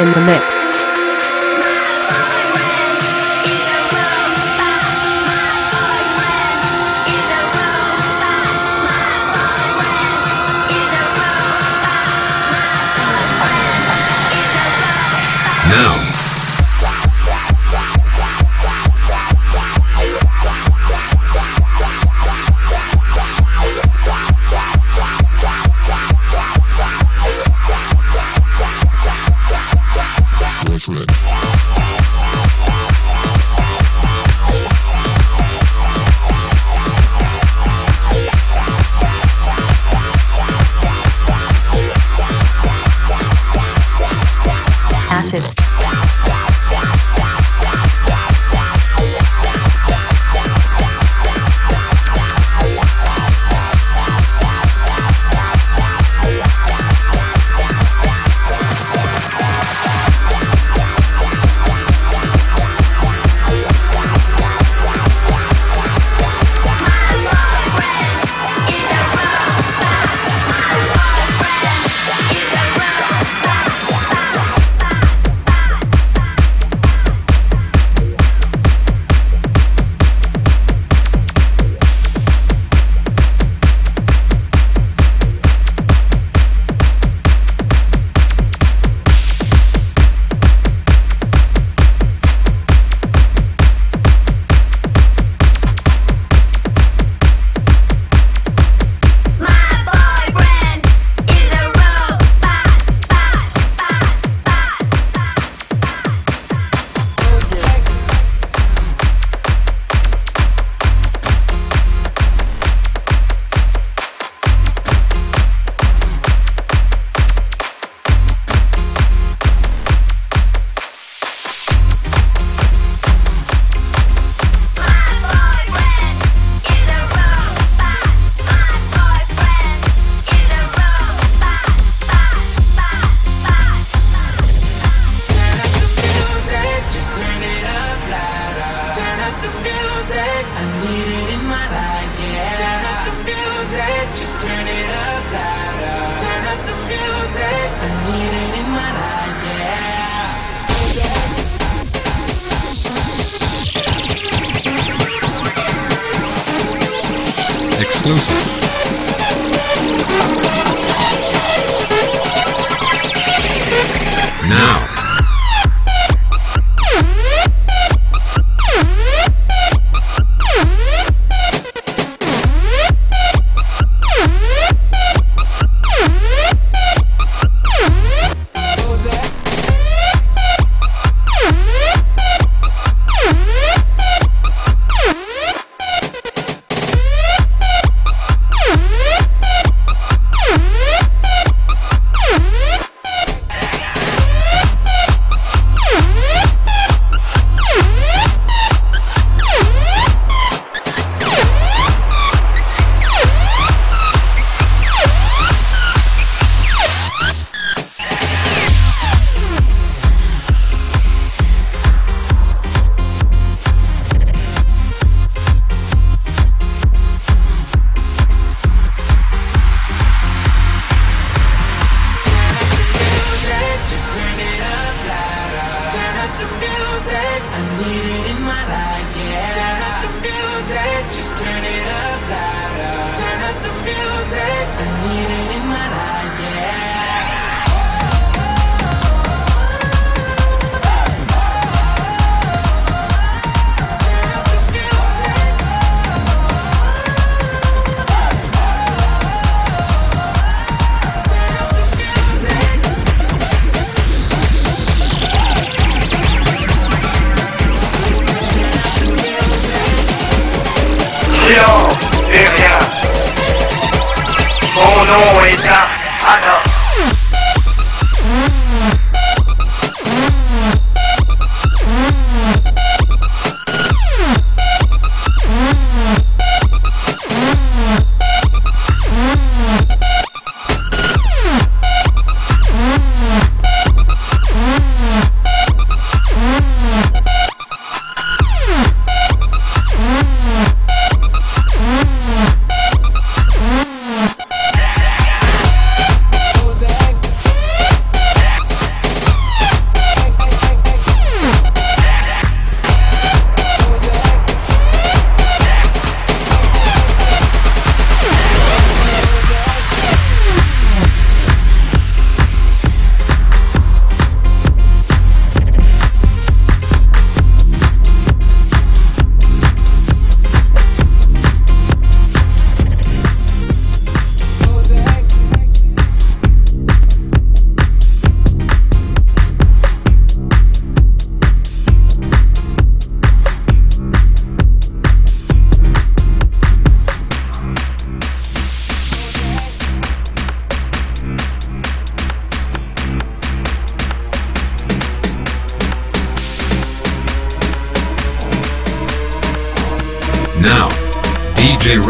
In the mix.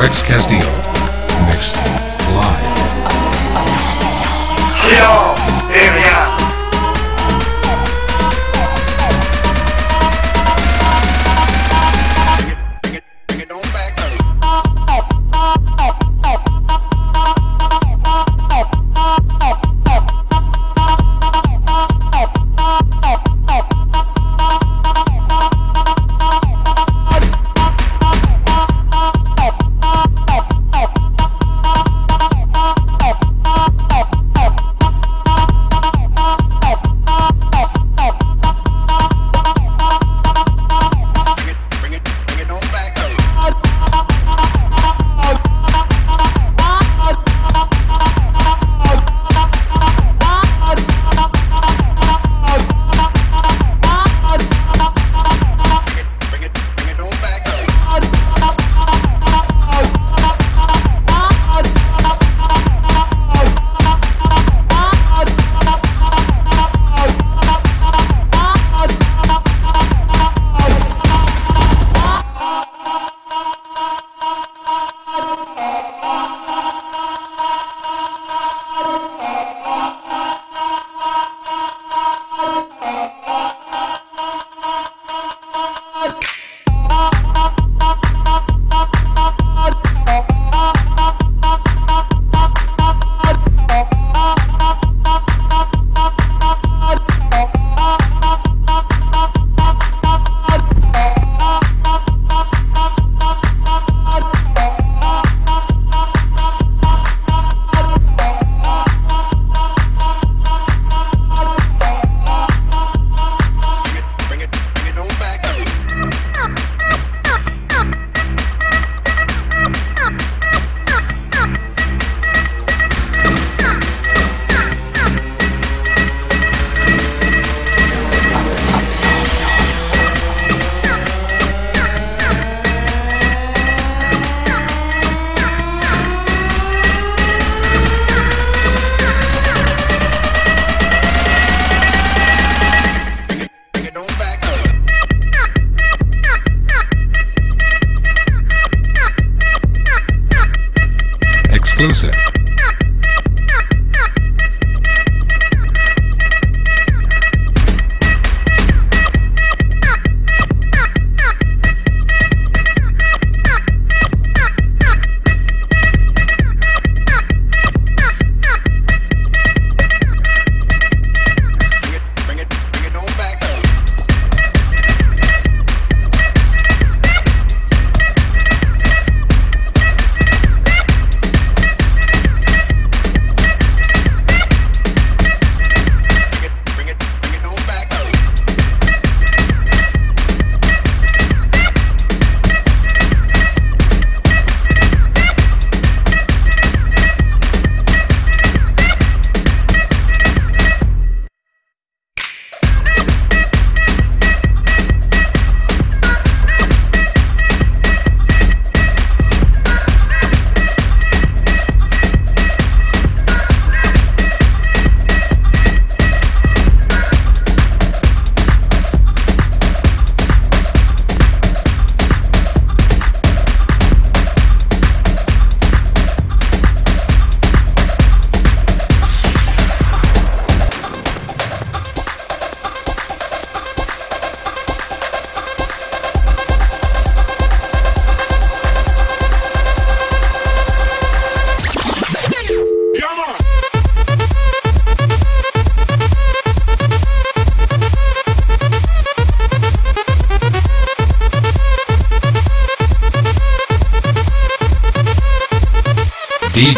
Rex Castillo.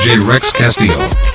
DJ Rex Castillo.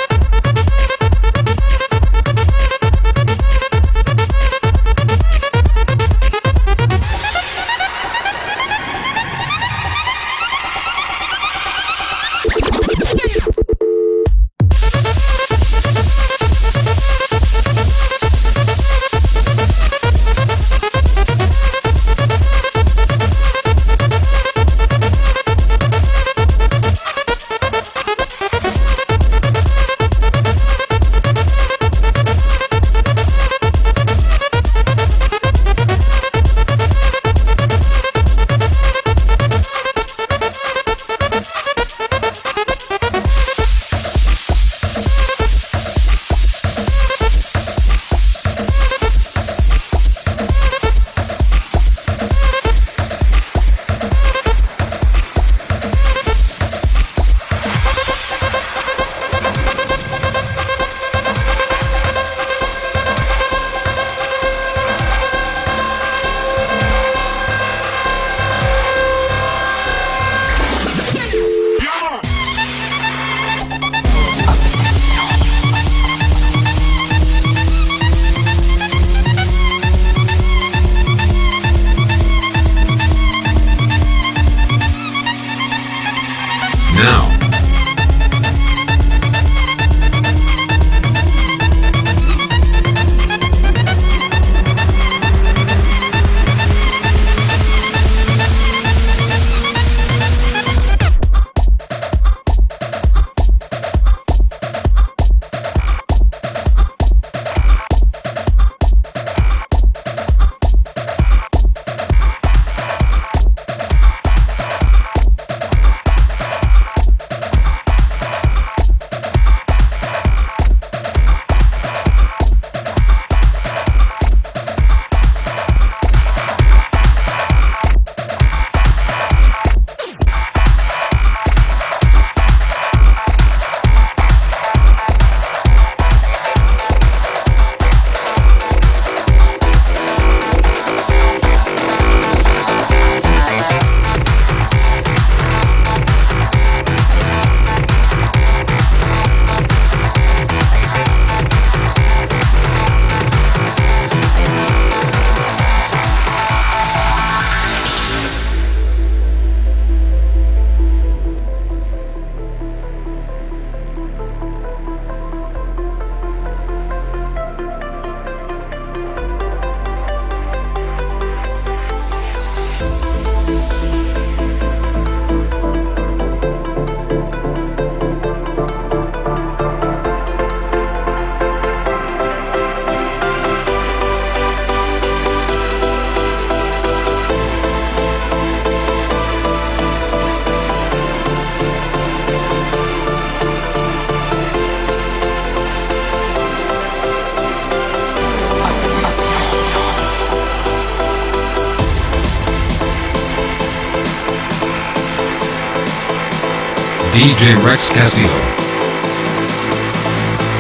Rex Castillo.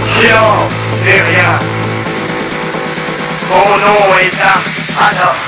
Silence et rien. Mon nom est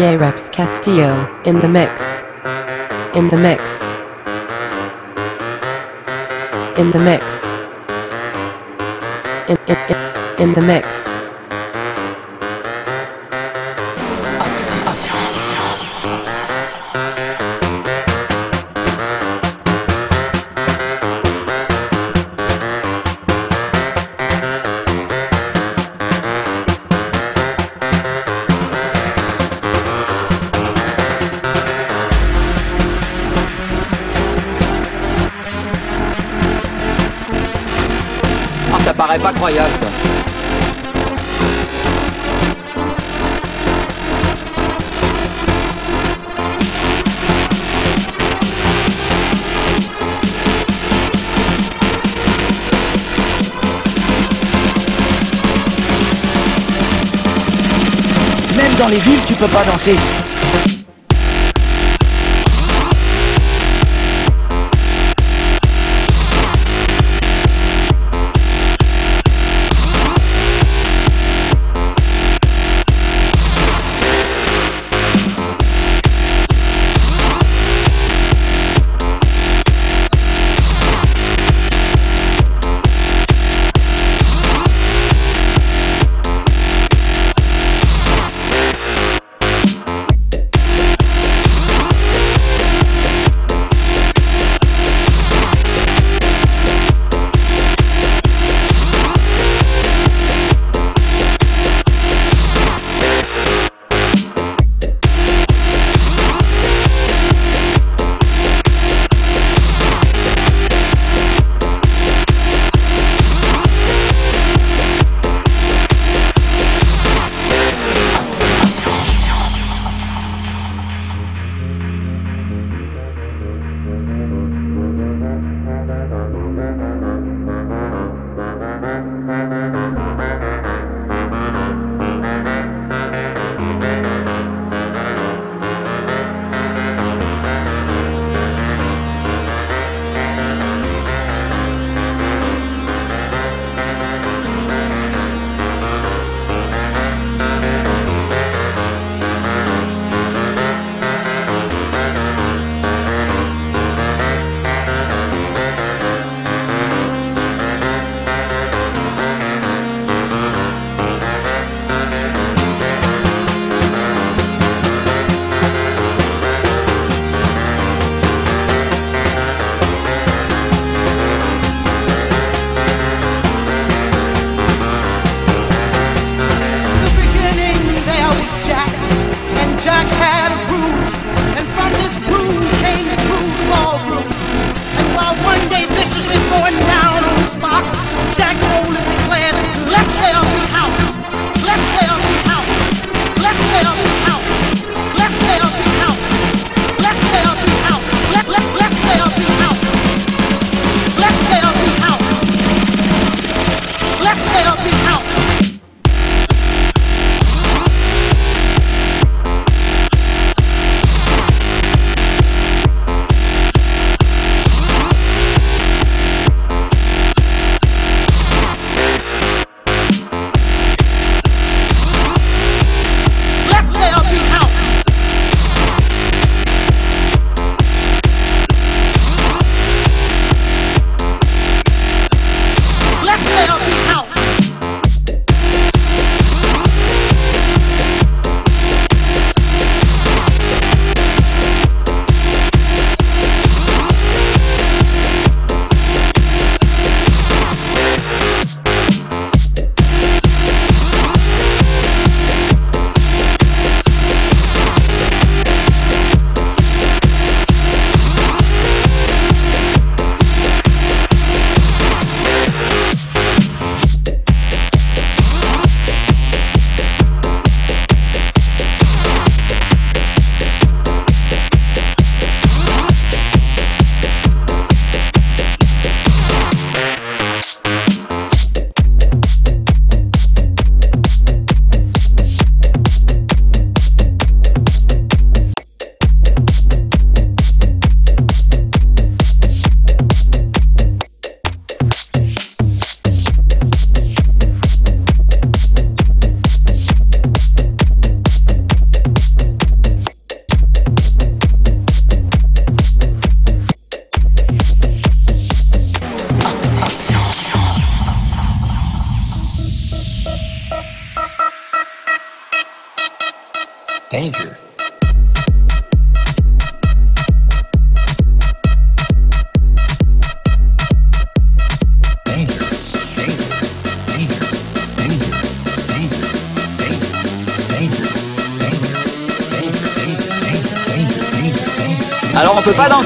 DJ Rex Castillo in the mix. In the mix. In the mix. In, in, in, in the mix. Les villes, tu peux pas danser.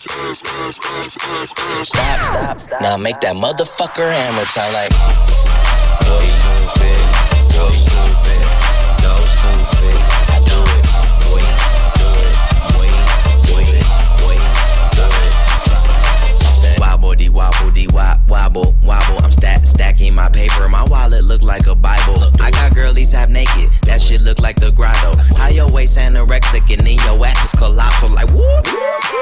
Stop. Now make that motherfucker hammer time like. Boy, stupid. Stupid. Stupid. I do it. Boy, do it. Boy. Boy, do it. Wobble wobble wop wobble wobble. I'm stack stacking my paper. My wallet look like a Bible. I got girlies half naked. That shit look like the grotto. How your waist anorexic and then your ass is colossal. Like whoop.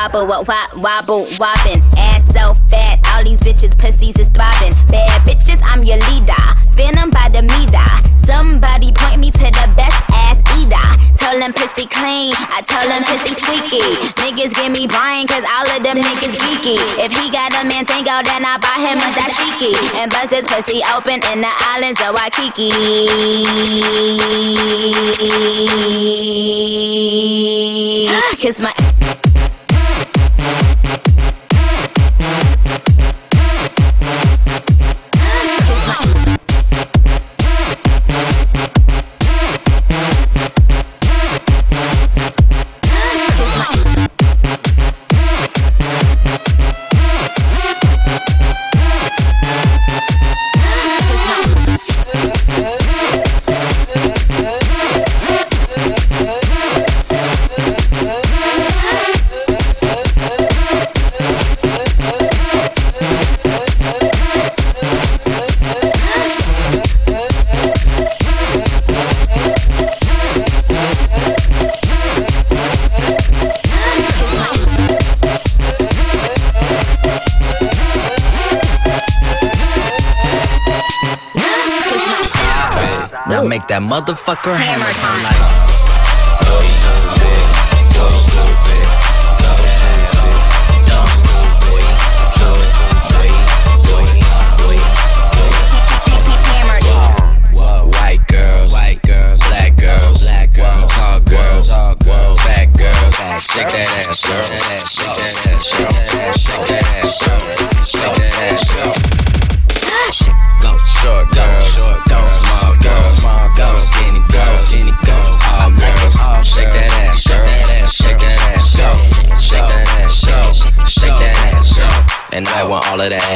Wobble, wop, wobble, wobbin'. Ass so fat, all these bitches pussies is throbbing. Bad bitches, I'm your leader. Venom by the meter. Somebody point me to the best ass eater. Tell them pussy clean, I tell them pussy squeaky. Niggas give me Brian, cause all of them niggas geeky. If he got a man tango, then I buy him a dashiki. And bust his pussy open in the islands of Waikiki. Kiss my that motherfucker hammer Hammer time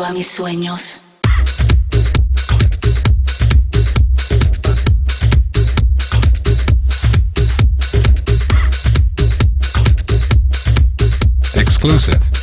a mis sueños. Exclusive.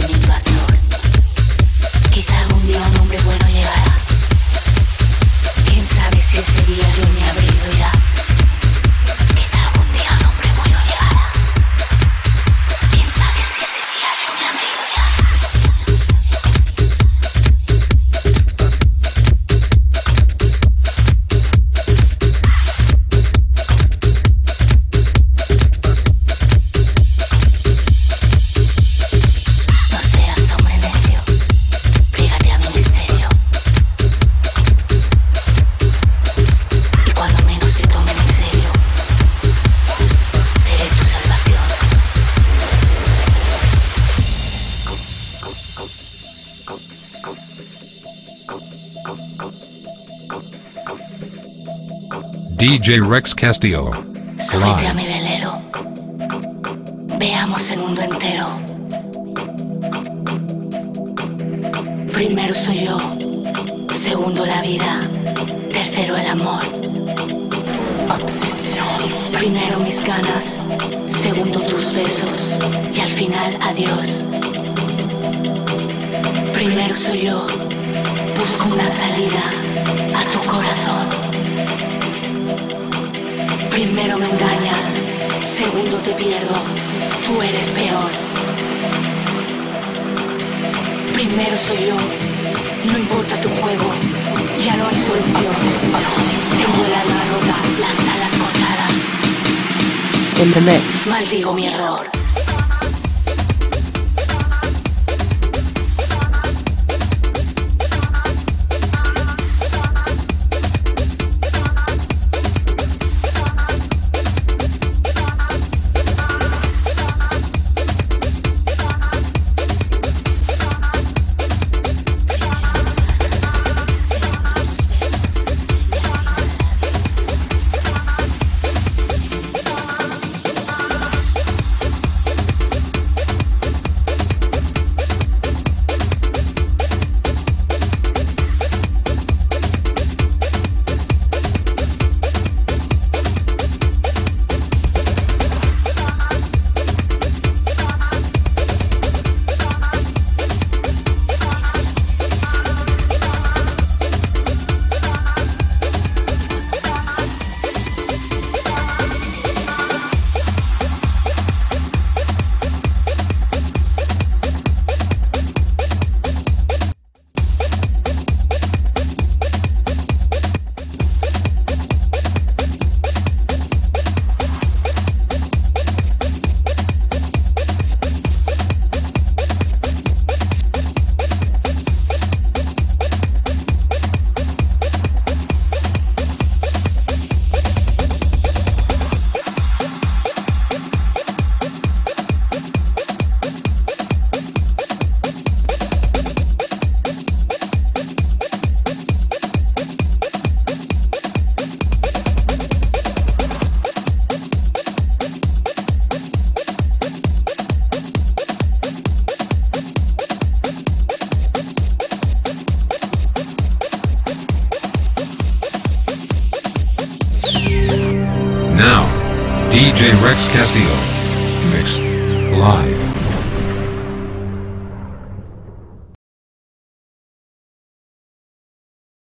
feeling myself. DJ Rex Castillo. Súbete a mi velero. Veamos el mundo entero. Primero soy yo. Segundo la vida. Tercero el amor. Obsesión. Primero mis ganas. Segundo tus besos. Y al final adiós. Primero soy yo. Busco una salida a tu corazón. Primero me engañas, segundo te pierdo, tú eres peor. Primero soy yo, no importa tu juego, ya no hay solución. Tengo el alma rota, las alas cortadas, mix. maldigo mi error.